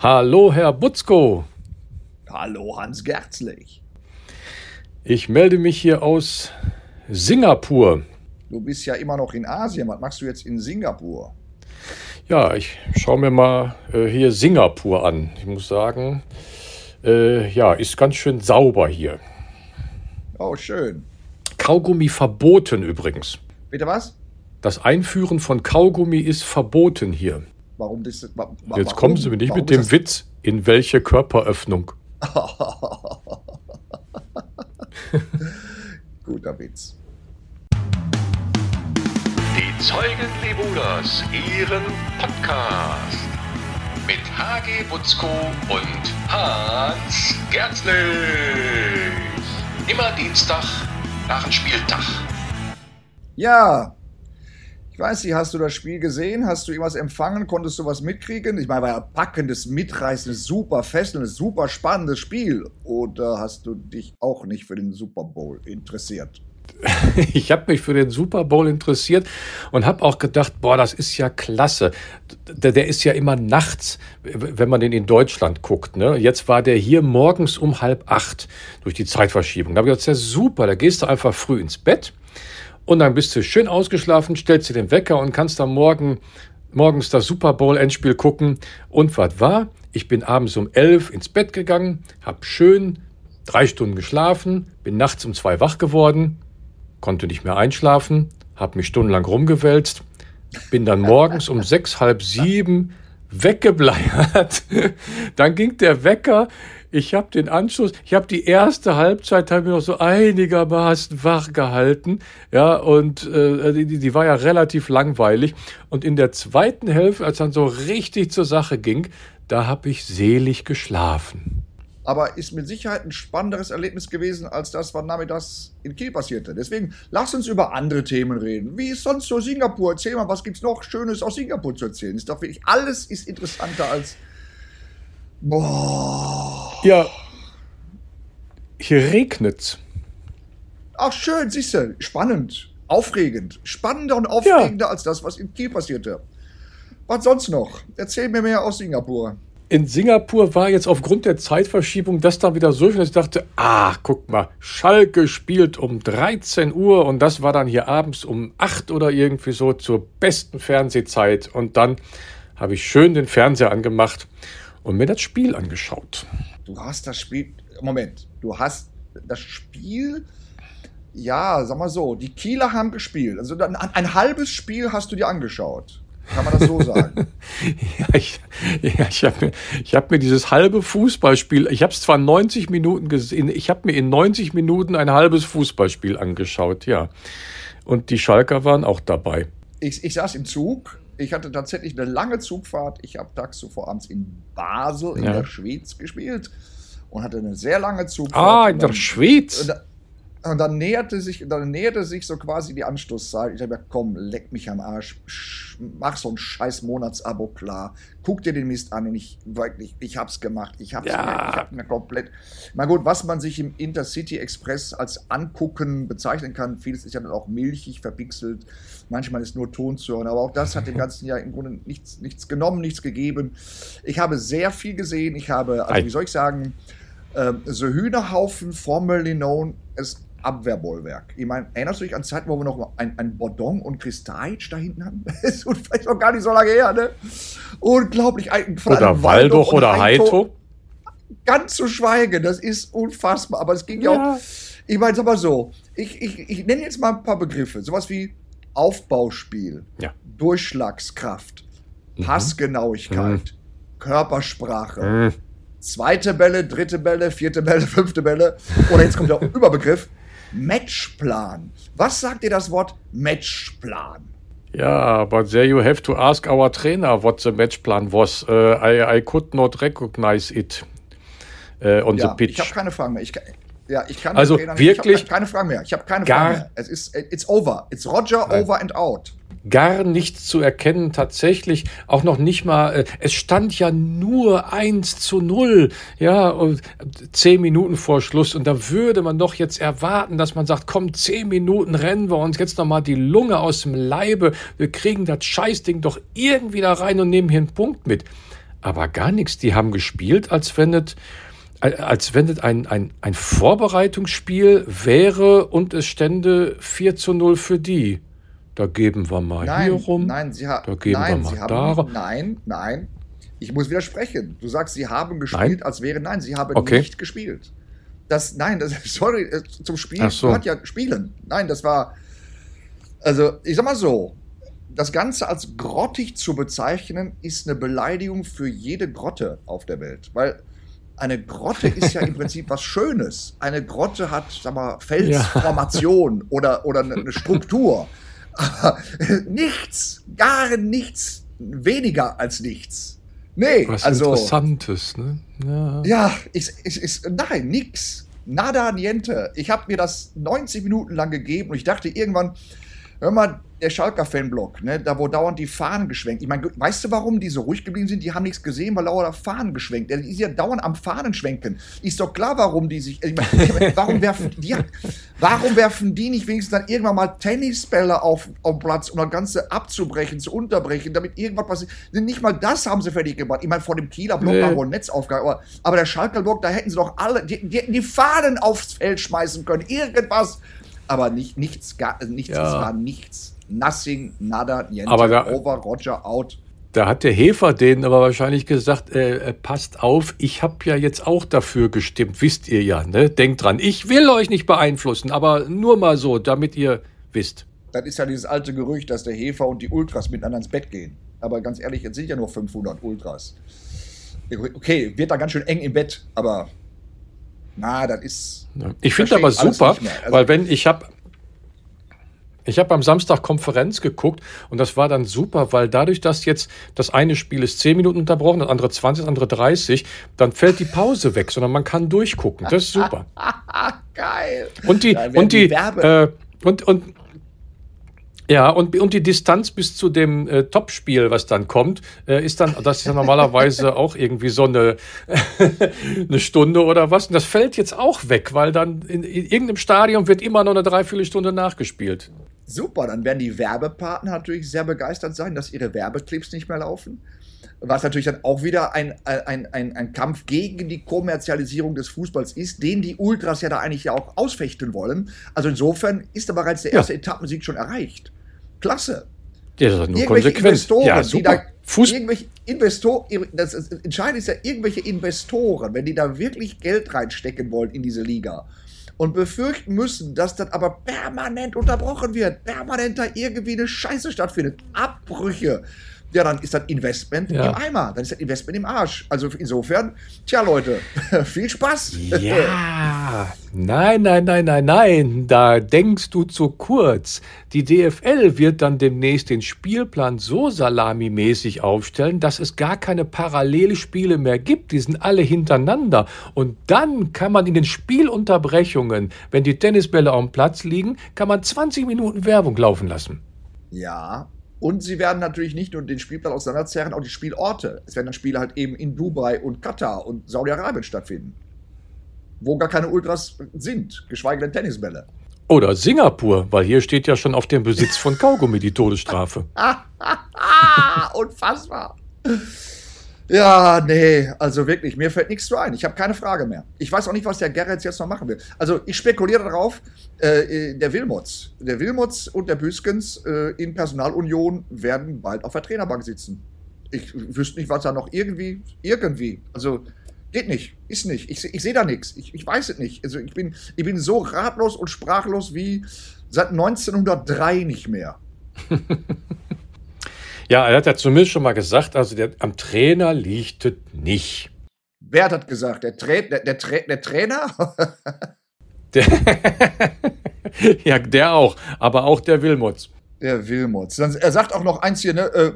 Hallo, Herr Butzko. Hallo, Hans Gerzlich. Ich melde mich hier aus Singapur. Du bist ja immer noch in Asien. Was machst du jetzt in Singapur? Ja, ich schaue mir mal äh, hier Singapur an. Ich muss sagen, äh, ja, ist ganz schön sauber hier. Oh, schön. Kaugummi verboten übrigens. Bitte was? Das Einführen von Kaugummi ist verboten hier. Warum das? Wa Jetzt warum? kommen Sie mir nicht Warum mit dem Witz, in welche Körperöffnung. Guter Witz. Die Zeugen Lebuders, Ihren Podcast. Mit HG Butzko und Hans Gerzlich. Immer Dienstag nach dem Spieltag. Ja. Ich weiß nicht, hast du das Spiel gesehen? Hast du irgendwas empfangen? Konntest du was mitkriegen? Ich meine, war ja packendes, mitreißendes, super fesselndes, super spannendes Spiel. Oder hast du dich auch nicht für den Super Bowl interessiert? Ich habe mich für den Super Bowl interessiert und habe auch gedacht, boah, das ist ja klasse. Der, der ist ja immer nachts, wenn man den in Deutschland guckt. Ne? Jetzt war der hier morgens um halb acht durch die Zeitverschiebung. Da habe ich ist ja super, da gehst du einfach früh ins Bett und dann bist du schön ausgeschlafen, stellst dir den Wecker und kannst dann morgen, morgens das Super Bowl-Endspiel gucken. Und was war? Ich bin abends um elf ins Bett gegangen, habe schön drei Stunden geschlafen, bin nachts um zwei wach geworden, konnte nicht mehr einschlafen, habe mich stundenlang rumgewälzt, bin dann morgens um sechs, halb sieben weggebleiert. Dann ging der Wecker. Ich habe den Anschluss, ich habe die erste Halbzeit habe ich noch so einigermaßen wach gehalten, ja, und äh, die, die war ja relativ langweilig. Und in der zweiten Hälfte, als dann so richtig zur Sache ging, da habe ich selig geschlafen. aber ist mit Sicherheit ein spannenderes Erlebnis gewesen als das, was nachmittags in Kiel passierte. Deswegen lass uns über andere Themen reden. Wie ist sonst so Singapur? Erzähl mal, was gibt's noch Schönes aus Singapur zu erzählen? Ist doch wirklich alles ist interessanter als boah. Ja, hier regnet's. Ach schön, siehst du, spannend, aufregend, spannender und aufregender als das, was in Kiel passierte. Was sonst noch? Erzähl mir mehr aus Singapur. in Singapur war jetzt aufgrund der Zeitverschiebung das dann wieder so dass ich dachte, ah, guck mal, Schalke spielt um 13 Uhr und das war dann hier abends um 8 oder irgendwie so zur besten Fernsehzeit. Und dann habe ich schön den Fernseher angemacht und mir das Spiel angeschaut. Du hast das Spiel. Moment, du hast das Spiel. Ja, sag mal so, die Kieler haben gespielt. Also ein, ein halbes Spiel hast du dir angeschaut. Kann man das so sagen? Ja, ich, ja, ich habe mir, ich hab mir dieses halbe Fußballspiel, ich habe es zwar 90 Minuten gesehen, ich habe mir in 90 Minuten ein halbes Fußballspiel angeschaut, ja. Und die Schalker waren auch dabei. ich, ich saß im Zug. Ich hatte tatsächlich eine lange Zugfahrt. Ich habe tags zuvor abends in Basel in Ja. der Schweiz gespielt und hatte eine sehr lange Zugfahrt. Ah, in der Schweiz. Da- und dann näherte sich, dann näherte sich so quasi die Anstoßzeit. Ich habe gesagt, komm, leck mich am Arsch, sch- mach so ein scheiß Monatsabo klar, guck dir den Mist an und ich wirklich, ich hab's gemacht, ich hab's Ja. mir, ich hab mir komplett. Na gut, was man sich im Intercity Express als Angucken bezeichnen kann, vieles ist ja dann auch milchig verpixelt, manchmal ist nur Ton zu hören, aber auch das hat dem ganzen Jahr im Grunde nichts, nichts genommen, nichts gegeben. Ich habe sehr viel gesehen, ich habe, also wie soll ich sagen, ähm, so Hühnerhaufen, formerly known as Abwehrbollwerk. Ich meine, erinnerst du dich an Zeiten, wo wir noch ein, ein Bordon und Kristajic da hinten hatten? Das ist vielleicht noch gar nicht so lange her, ne? Unglaublich. Oder und oder Heito. Ganz zu schweigen, das ist unfassbar. Aber es ging ja, Ja. auch. Ich meine, sag mal so, ich, ich, ich nenne jetzt mal ein paar Begriffe. Sowas wie Aufbauspiel, Ja. Durchschlagskraft, Passgenauigkeit, Körpersprache. Hm. Zweite Bälle, dritte Bälle, vierte Bälle, fünfte Bälle. Oder jetzt kommt der Überbegriff. Matchplan. Was sagt dir das Wort Matchplan? Ja, but there you have to ask our trainer what the match plan was. Uh, I, I could not recognize it uh, on Ja, the ich habe pitch. keine Fragen mehr. Ich, kann- ja, ich kann Also Trainer nicht- wirklich ich habe keine Fragen mehr. Ich habe keine Fragen mehr. Es ist it's over. It's Roger Nein. over and out. Gar nichts zu erkennen, tatsächlich. Auch noch nicht mal, äh, es stand ja nur 1 zu 0, ja, zehn Minuten vor Schluss. Und da würde man doch jetzt erwarten, dass man sagt, komm, zehn Minuten rennen wir uns jetzt noch mal die Lunge aus dem Leibe. Wir kriegen das Scheißding doch irgendwie da rein und nehmen hier einen Punkt mit. aber gar nichts. Die haben gespielt, als wenn es, als wenn es ein, ein, ein Vorbereitungsspiel wäre und es stände 4 zu 0 für die. Da geben wir mal Nein, hier rum. nein, sie da geben nein, wir mal haben, da rum. Nein, nein. Ich muss widersprechen. Du sagst, sie haben gespielt, Nein? als wäre. Nein, sie haben Okay. nicht gespielt. Das, nein, das, sorry, äh, zum Spiel Ach so. gehört ja Spielen. Nein, das war. Also, ich sag mal so. Das Ganze als grottig zu bezeichnen, ist eine Beleidigung für jede Grotte auf der Welt. Weil eine Grotte ist ja im Prinzip was Schönes. Eine Grotte hat, sag mal, Felsformation oder, oder eine eine Struktur. Aber nichts, gar nichts, weniger als nichts. Nee, Was also. Interessantes, ne? Ja. Ja, ich, ich, ich, nein, nix. Nada, niente. Ich habe mir das 90 Minuten lang gegeben und ich dachte irgendwann, hör mal, der Schalker Fanblock, ne, da wo dauernd die Fahnen geschwenkt. Ich meine, weißt du, warum die so ruhig geblieben sind? Die haben nichts gesehen, weil dauernd Fahnen geschwenkt. Die ist ja dauernd am Fahnen schwenken. Ist doch klar, warum die sich. Ich meine, warum werfen die, warum werfen die nicht wenigstens dann irgendwann mal Tennisbälle auf, auf den Platz, um das Ganze abzubrechen, zu unterbrechen, damit irgendwas passiert? Nicht mal das haben sie fertig gemacht. Ich meine, vor dem Kieler Block Nee. war wohl ein Netzaufgang, aber, aber der Schalker Block, da hätten sie doch alle, die, die hätten die Fahnen aufs Feld schmeißen können, irgendwas. Aber nicht, nichts, gar, nichts, Ja. es war nichts. Nothing, nada, niente, Aber da- over, Roger, out. Da hat der Hefer denen aber wahrscheinlich gesagt, äh, äh, passt auf, ich habe ja jetzt auch dafür gestimmt, wisst ihr ja, ne? Denkt dran, ich will euch nicht beeinflussen, aber nur mal so, damit ihr wisst. Das ist ja dieses alte Gerücht, dass der Hefer und die Ultras miteinander ins Bett gehen. Aber ganz ehrlich, jetzt sind ja nur 500 Ultras. Okay, wird da ganz schön eng im Bett, aber na, das ist. Ja. Ich finde aber super. Also- weil wenn ich habe ich habe am Samstag Konferenz geguckt und das war dann super, weil dadurch, dass jetzt das eine Spiel ist 10 Minuten unterbrochen, das andere 20, das andere 30, dann fällt die Pause weg, sondern man kann durchgucken. Das ist super. Geil! Und die, und die, die Werbe- äh, und, und, ja, und, und die Distanz bis zu dem äh, Topspiel, was dann kommt, äh, ist dann, das ist ja normalerweise auch irgendwie so eine, eine Stunde oder was. Und das fällt jetzt auch weg, weil dann in, in irgendeinem Stadion wird immer noch eine Dreiviertelstunde nachgespielt. Super, dann werden die Werbepartner natürlich sehr begeistert sein, dass ihre Werbeclips nicht mehr laufen. Was natürlich dann auch wieder ein, ein, ein, ein Kampf gegen die Kommerzialisierung des Fußballs ist, den die Ultras ja da eigentlich ja auch ausfechten wollen. Also insofern ist da bereits der Ja. erste Etappensieg schon erreicht. Klasse. Ja, das ist nur irgendwelche konsequent. Investoren, Ja, die super. da Fuß irgendwelche Investoren, das ist, entscheidend ist ja irgendwelche Investoren, wenn die da wirklich Geld reinstecken wollen in diese Liga und befürchten müssen, dass das aber permanent unterbrochen wird, permanent da irgendwie eine Scheiße stattfindet, Abbrüche. Ja, dann ist das Investment Ja. im Eimer, dann ist das Investment im Arsch. Also insofern, tja Leute, viel Spaß. Ja, nein, nein, nein, nein, nein, da denkst du zu kurz. Die DFL wird dann demnächst den Spielplan so salamimäßig aufstellen, dass es gar keine Parallelspiele mehr gibt. Die sind alle hintereinander. Und dann kann man in den Spielunterbrechungen, wenn die Tennisbälle auf dem Platz liegen, kann man 20 Minuten Werbung laufen lassen. Ja. Und sie werden natürlich nicht nur den Spielplan auseinanderzerren, auch die Spielorte. Es werden dann Spiele halt eben in Dubai und Katar und Saudi-Arabien stattfinden. Wo gar keine Ultras sind, geschweige denn Tennisbälle. Oder Singapur, weil hier steht ja schon auf dem Besitz von Kaugummi die Todesstrafe. Unfassbar. Ja, nee, also wirklich, mir fällt nichts zu ein. Ich habe keine Frage mehr. Ich weiß auch nicht, was der Gerrits jetzt noch machen will. Also ich spekuliere darauf, äh, der Wilmots, der Wilmots und der Büskens äh, in Personalunion werden bald auf der Trainerbank sitzen. Ich wüsste nicht, was da noch irgendwie, irgendwie, also geht nicht, ist nicht. Ich, ich sehe da nichts. Ich, ich weiß es nicht. Also ich bin, ich bin so ratlos und sprachlos wie seit 1903 nicht mehr. Ja, er hat ja zumindest schon mal gesagt, also der, am Trainer liegt es nicht. Wer hat das gesagt? Der, Tra der, der, Tra der Trainer? Der ja, der auch, aber auch der Wilmots. Der Wilmots. Er sagt auch noch eins hier, ne? Äh,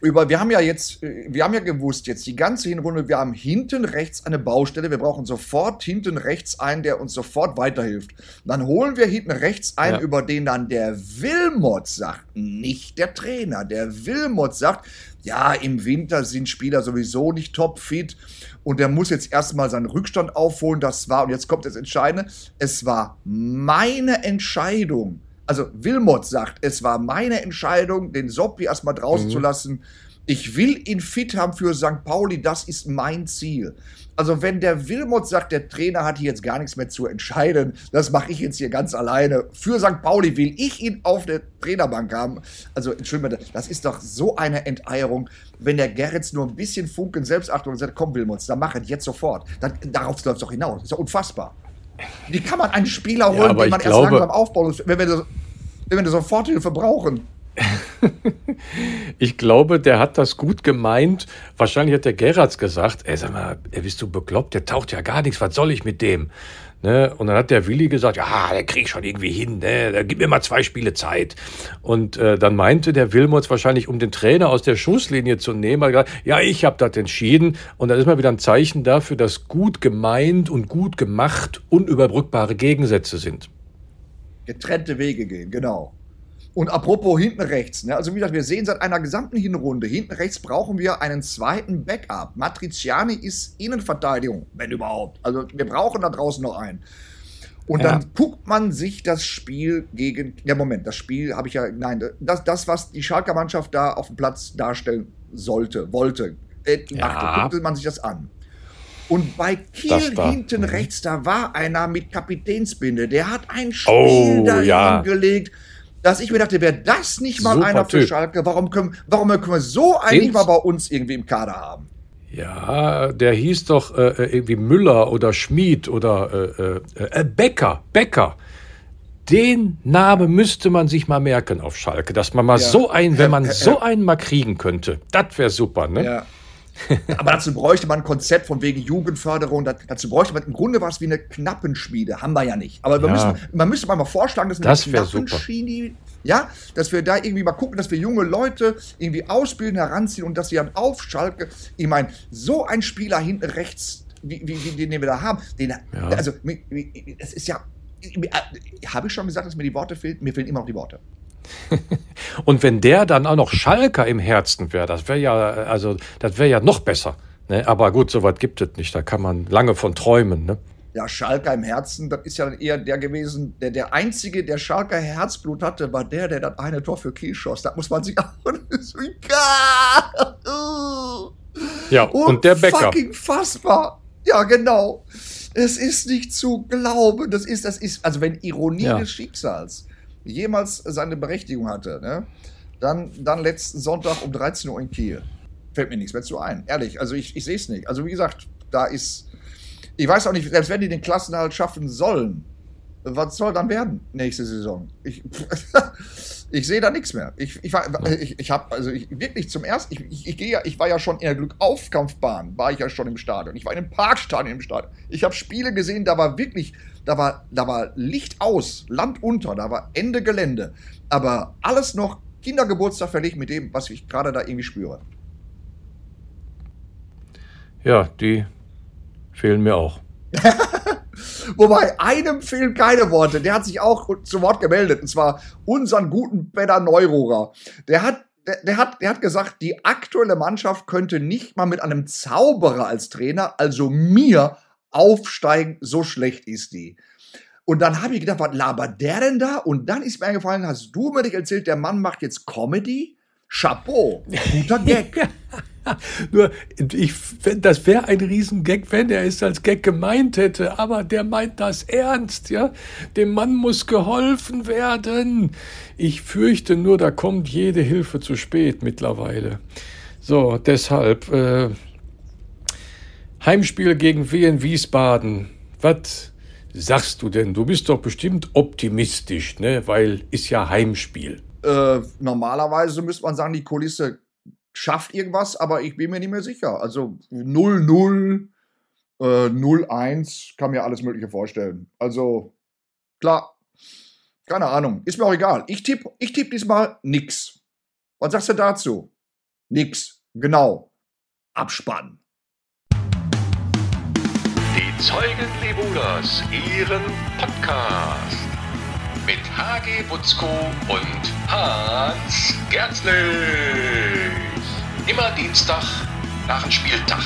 über, wir haben ja jetzt, äh, wir haben ja gewusst, jetzt die ganze Hinrunde, wir haben hinten rechts eine Baustelle. Wir brauchen sofort hinten rechts einen, der uns sofort weiterhilft. Dann holen wir hinten rechts einen, Ja. über den dann der Wilmots sagt, nicht der Trainer. Der Wilmots sagt, ja, im Winter sind Spieler sowieso nicht topfit und der muss jetzt erstmal seinen Rückstand aufholen. Das war, und jetzt kommt das Entscheidende, es war meine Entscheidung. Also Wilmot sagt, es war meine Entscheidung, den Soppi erstmal draußen Mhm. zu lassen. Ich will ihn fit haben für St. Pauli, das ist mein Ziel. Also wenn der Wilmot sagt, der Trainer hat hier jetzt gar nichts mehr zu entscheiden, das mache ich jetzt hier ganz alleine. Für St. Pauli will ich ihn auf der Trainerbank haben. Also Entschuldigung, das ist doch so eine Enteierung. Wenn der Gerrits nur ein bisschen Funken Selbstachtung sagt, komm Wilmots, dann mach es jetzt sofort. Dann, darauf läuft es doch hinaus. Das ist doch unfassbar. Wie kann man einen Spieler holen, ja, den man glaube, erst langsam aufbauen muss, wenn wir, wenn wir Soforthilfe brauchen? ich glaube, der hat das gut gemeint. Wahrscheinlich hat der Gerards gesagt, ey, sag mal, bist du bekloppt? Der taucht ja gar nichts. Was soll ich mit dem? Ne? Und dann hat der Willi gesagt, ja, der krieg ich schon irgendwie hin. Ne? Gibt mir mal zwei Spiele Zeit. Und äh, dann meinte der Wilmots wahrscheinlich, um den Trainer aus der Schusslinie zu nehmen, hat gesagt, ja, ich habe das entschieden. Und dann ist mal wieder ein Zeichen dafür, dass gut gemeint und gut gemacht unüberbrückbare Gegensätze sind. Getrennte Wege gehen, genau. Und apropos hinten rechts, ne? also wie gesagt, wir sehen seit einer gesamten Hinrunde, hinten rechts brauchen wir einen zweiten Backup. Matriciani ist Innenverteidigung, wenn überhaupt. Also wir brauchen da draußen noch einen. Und ja. dann guckt man sich das Spiel gegen. Ja, Moment, das Spiel habe ich ja. Nein, das, das, was die Schalker Mannschaft da auf dem Platz darstellen sollte, wollte, äh, ja. guckte man sich das an. Und bei Kiel hinten mhm. rechts, da war einer mit Kapitänsbinde, der hat ein Spiel oh, dahin ja. gelegt dass ich mir dachte, wäre das nicht mal Super einer für typ. Schalke, warum können, warum können wir so einen nicht mal bei uns irgendwie im Kader haben? Ja, der hieß doch äh, äh irgendwie Müller oder Schmid oder äh, äh, äh, Becker. Becker. Den Namen müsste man sich mal merken auf Schalke, dass man mal ja. so einen, wenn man so einen mal kriegen könnte, das wäre super, ne? Ja. Aber dazu bräuchte man ein Konzept von wegen Jugendförderung. dazu bräuchte man im Grunde was wie eine Knappenschmiede. Haben wir ja nicht. Aber wir ja. müssen, man müsste mal vorschlagen, dass eine das Knappenschmiede, ja, dass wir da irgendwie mal gucken, dass wir junge Leute irgendwie ausbilden, heranziehen und dass sie dann auf Schalke, ich meine, so ein Spieler hinten rechts, wie, wie, wie den wir da haben, den, ja. also, es ist ja, habe ich schon gesagt, dass mir die Worte fehlen? Mir fehlen immer noch die Worte. Und wenn der dann auch noch Schalker im Herzen wäre, das wäre ja, also, das wäre ja noch besser. Ne? Aber gut, sowas gibt es nicht. Da kann man lange von träumen. Ne? Ja, Schalker im Herzen, das ist ja eher der gewesen, der, der einzige, der Schalker Herzblut hatte, war der, der das eine Tor für Kiel schoss. Da muss man sich auch. ja, und der Bäcker. Fucking fassbar. Ja, genau. Es ist nicht zu glauben. Das ist, das ist, also wenn Ironie ja. des Schicksals jemals seine Berechtigung hatte, ne? dann, dann letzten Sonntag um 13 Uhr in Kiel. Fällt mir nichts mehr zu ein. Ehrlich, also ich, ich sehe es nicht. Also wie gesagt, da ist. Ich weiß auch nicht, selbst wenn die den Klassenhalt schaffen sollen, was soll dann werden nächste Saison? Ich, ich sehe da nichts mehr. Ich, ich, ich, ich habe also ich, wirklich zum ersten, ich, ich, ich ja, ich war ja schon in der Glückaufkampfbahn, war ich ja schon im Stadion. Ich war in einem Parkstadion im Stadion. Ich habe Spiele gesehen, da war wirklich, da war, da war Licht aus, Land unter, da war Ende Gelände. Aber alles noch Kindergeburtstag verlegt mit dem, was ich gerade da irgendwie spüre. Ja, die fehlen mir auch. Wobei einem fehlen keine Worte. Der hat sich auch zu Wort gemeldet. Und zwar unseren guten Peter Neururer. Der hat der, der, hat, der hat gesagt, die aktuelle Mannschaft könnte nicht mal mit einem Zauberer als Trainer, also mir, aufsteigen. So schlecht ist die. Und dann habe ich gedacht, was labert der denn da? Und dann ist mir eingefallen, hast du mir nicht erzählt, der Mann macht jetzt Comedy? Chapeau, guter Gag. Nur, ich, das wäre ein Riesengag, wenn er es als Gag gemeint hätte, aber der meint das ernst, ja. Dem Mann muss geholfen werden. Ich fürchte nur, da kommt jede Hilfe zu spät mittlerweile. So, deshalb, äh, Heimspiel gegen Wien Wiesbaden. Was sagst du denn? Du bist doch bestimmt optimistisch, ne? Weil ist ja Heimspiel. Äh, normalerweise müsste man sagen, die Kulisse schafft irgendwas, aber ich bin mir nicht mehr sicher. Also 0-0, äh, 0-1, kann mir alles Mögliche vorstellen. Also, klar, keine Ahnung, ist mir auch egal. Ich tippe ich tipp diesmal nix. Was sagst du dazu? Nix, genau. Abspann. Zeugen Lebuders, ihren Podcast mit HG Butzko und Hans Gerzlich. Immer Dienstag nach dem Spieltag.